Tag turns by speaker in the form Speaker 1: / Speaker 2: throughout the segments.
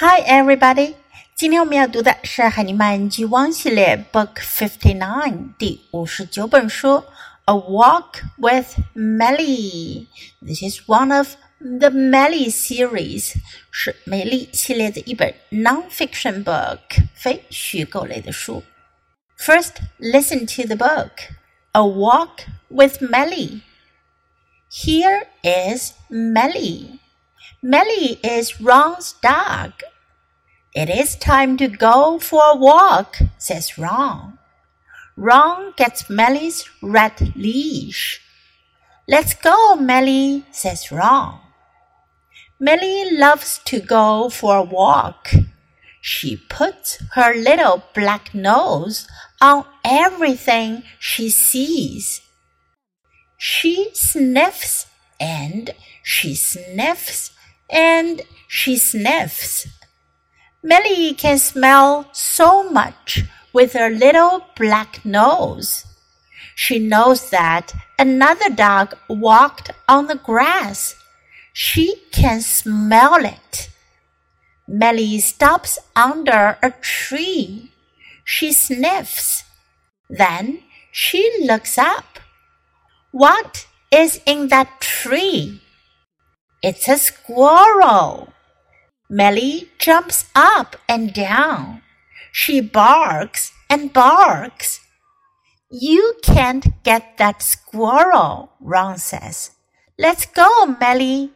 Speaker 1: Hi, everybody！今天我们要读的是《海尼曼 G1》系列 Book Fifty Nine 第五十九本书《A Walk with Meli》。This is one of the Meli series，是美丽系列的一本 non-fiction book，非虚构类的书。First, listen to the book A Walk with Meli. Here is Meli. Meli is Ron's dog. It is time to go for a walk, says Ron. Ron gets Meli's red leash. Let's go, Meli, says Ron. Meli loves to go for a walk. She puts her little black nose on everything she sees. She sniffs and she sniffs and she sniffs. Meli can smell so much with her little black nose. She knows that another dog walked on the grass. She can smell it. Meli stops under a tree. She sniffs. Then she looks up. What is in that tree? It's a squirrel. Meli jumps up and down. She barks and barks. You can't get that squirrel, Ron says. Let's go, Meli.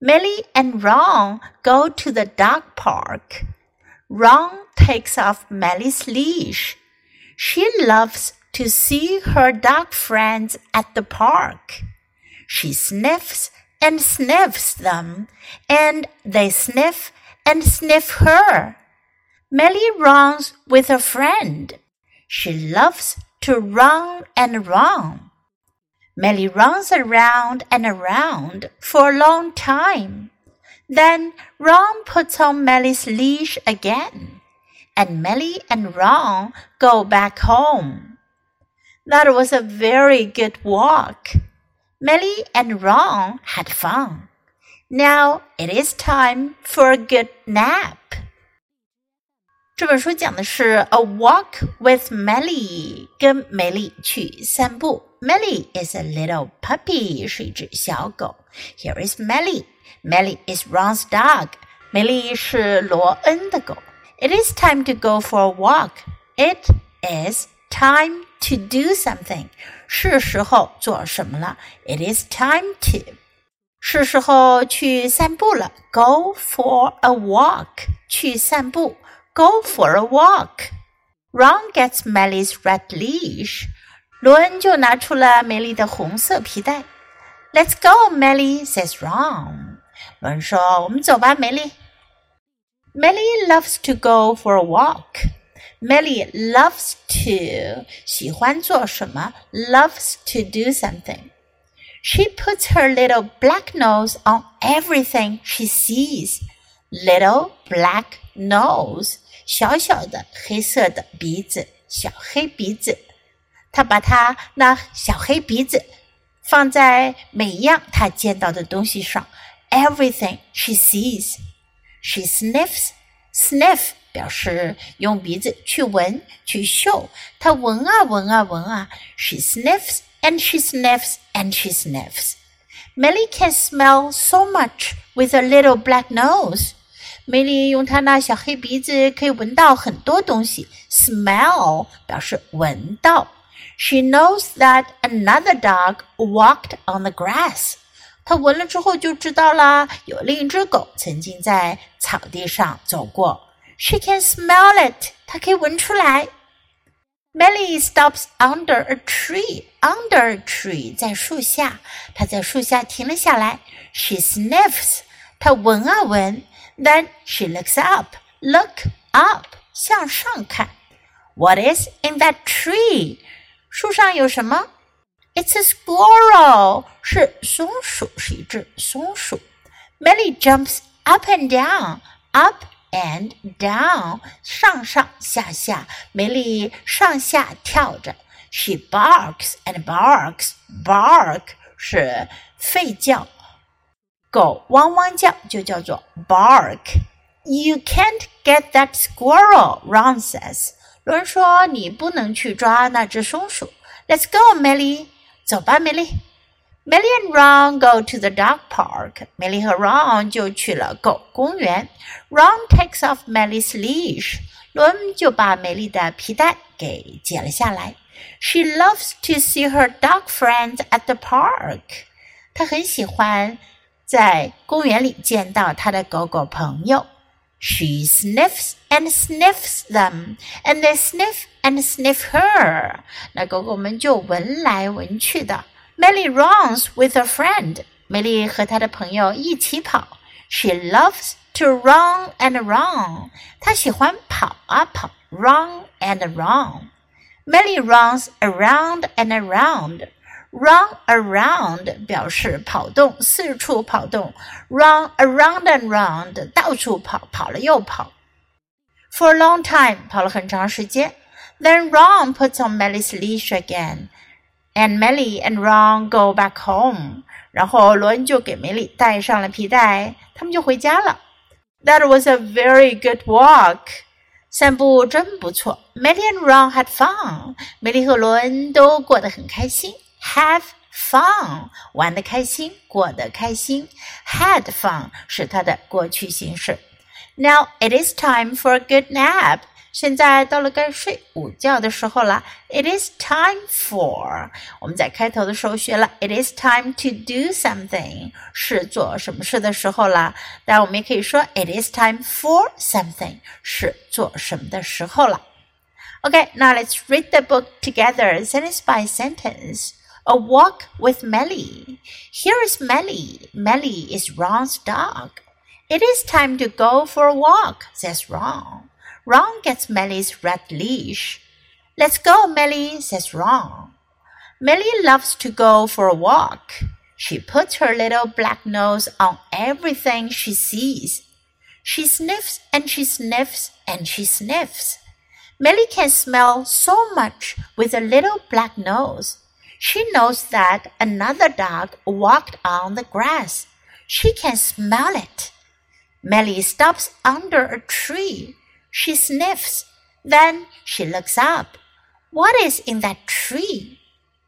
Speaker 1: Meli and Ron go to the dog park. Ron takes off Meli's leash. She loves to see her dog friends at the park. She sniffs and sniffs them, and they sniff and sniff her. Meli runs with a friend. She loves to run and run. Meli runs around and around for a long time. Then Ron puts on Meli's leash again, and Meli and Ron go back home. That was a very good walk. Meli and Ron had fun. Now it is time for a good nap. 这本书讲的是 A Walk with Meli，跟梅丽去散步。Meli is a little puppy，是一只小狗。Here is Meli. Meli is Ron's dog. 梅丽是罗恩的狗。It is time to go for a walk. It is time to do something, something，是时候做什么了。It is time to，是时候去散步了。Go for a walk，去散步。Go for a walk. Ron gets Meli's red leash，罗恩就拿出了梅丽的红色皮带。Let's go, Meli，says Ron。罗恩说：“我们走吧，梅丽。” Meli loves to go for a walk。Meli loves to 喜欢做什么，loves to do something. She puts her little black nose on everything she sees. Little black nose，小小的黑色的鼻子，小黑鼻子。她把她那小黑鼻子放在每一样她见到的东西上。Everything she sees. She sniffs, sniff. 表示用鼻子去闻去嗅，它闻啊闻啊闻啊。She sniffs and she sniffs and she sniffs. Meli can smell so much with a little black nose。梅丽用她那小黑鼻子可以闻到很多东西，smell 表示闻到。She knows that another dog walked on the grass。她闻了之后就知道啦，有另一只狗曾经在草地上走过。she can smell it. 她可以闻出来。Meli stops under a tree. Under a tree，在树下，她在树下停了下来。She sniffs，她闻啊闻。Then she looks up. Look up，向上看。What is in that tree？树上有什么？It's a squirrel，是松鼠，是一只松鼠。Meli jumps up and down，up and down，上上下下，梅丽上下跳着。She barks and barks，bark 是吠叫，狗汪汪叫就叫做 bark。You can't get that squirrel, squirrel，Ron says。罗恩说：“你不能去抓那只松鼠。”Let's go, Meli. 走吧，Meli。Meli and Ron go to the dog park. Meli 和 Ron 就去了狗公园。Ron takes off Meli's leash. 罗恩就把美丽的皮带给解了下来。She loves to see her dog friends at the park. 她很喜欢在公园里见到她的狗狗朋友。She sniffs and sniffs them, and they sniff and sniff her. 那狗狗们就闻来闻去的。Meli runs with a friend. Meli She loves to run and run. 她喜欢跑啊跑，run and run. Meli runs around and around. Run around 表示跑动，四处跑动。Run around and round 到处跑，跑了又跑。For a long time 跑了很长时间。Then Ron puts on Meli's leash again. And Meli and Ron go back home。然后罗恩就给梅里带上了皮带，他们就回家了。That was a very good walk。散步真不错。Meli and Ron had fun。梅里和罗恩都过得很开心。Have fun，玩得开心，过得开心。Had fun 是它的过去形式。Now it is time for a good nap。现在到了该睡午觉的时候了。It is time for. 我们在开头的时候学了。It is time to do something time for something now let's read the book together sentence by sentence. A walk with Meli. Here is Meli. Meli is Ron's dog. It is time to go for a walk, says Ron. Ron gets Meli's red leash. Let's go, Meli, says Ron. Meli loves to go for a walk. She puts her little black nose on everything she sees. She sniffs and she sniffs and she sniffs. Meli can smell so much with a little black nose. She knows that another dog walked on the grass. She can smell it. Meli stops under a tree. She sniffs. Then she looks up. What is in that tree?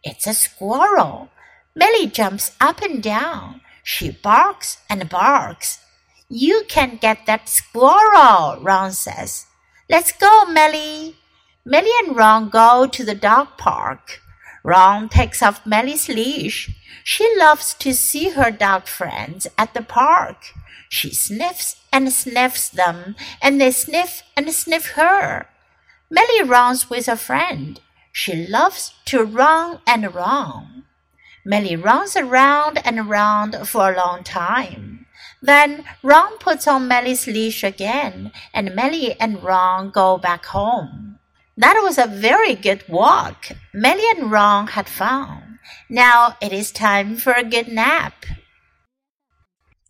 Speaker 1: It's a squirrel. Meli jumps up and down. She barks and barks. You can get that squirrel, Ron says. Let's go, Meli. Meli and Ron go to the dog park. Ron takes off Meli's leash. She loves to see her dog friends at the park. She sniffs and sniffs them, and they sniff and sniff her. Meli runs with a friend. She loves to run and run. Meli runs around and around for a long time. Then Ron puts on Meli's leash again, and Meli and Ron go back home. That was a very good walk. Meli and Ron had fun. Now it is time for a good nap.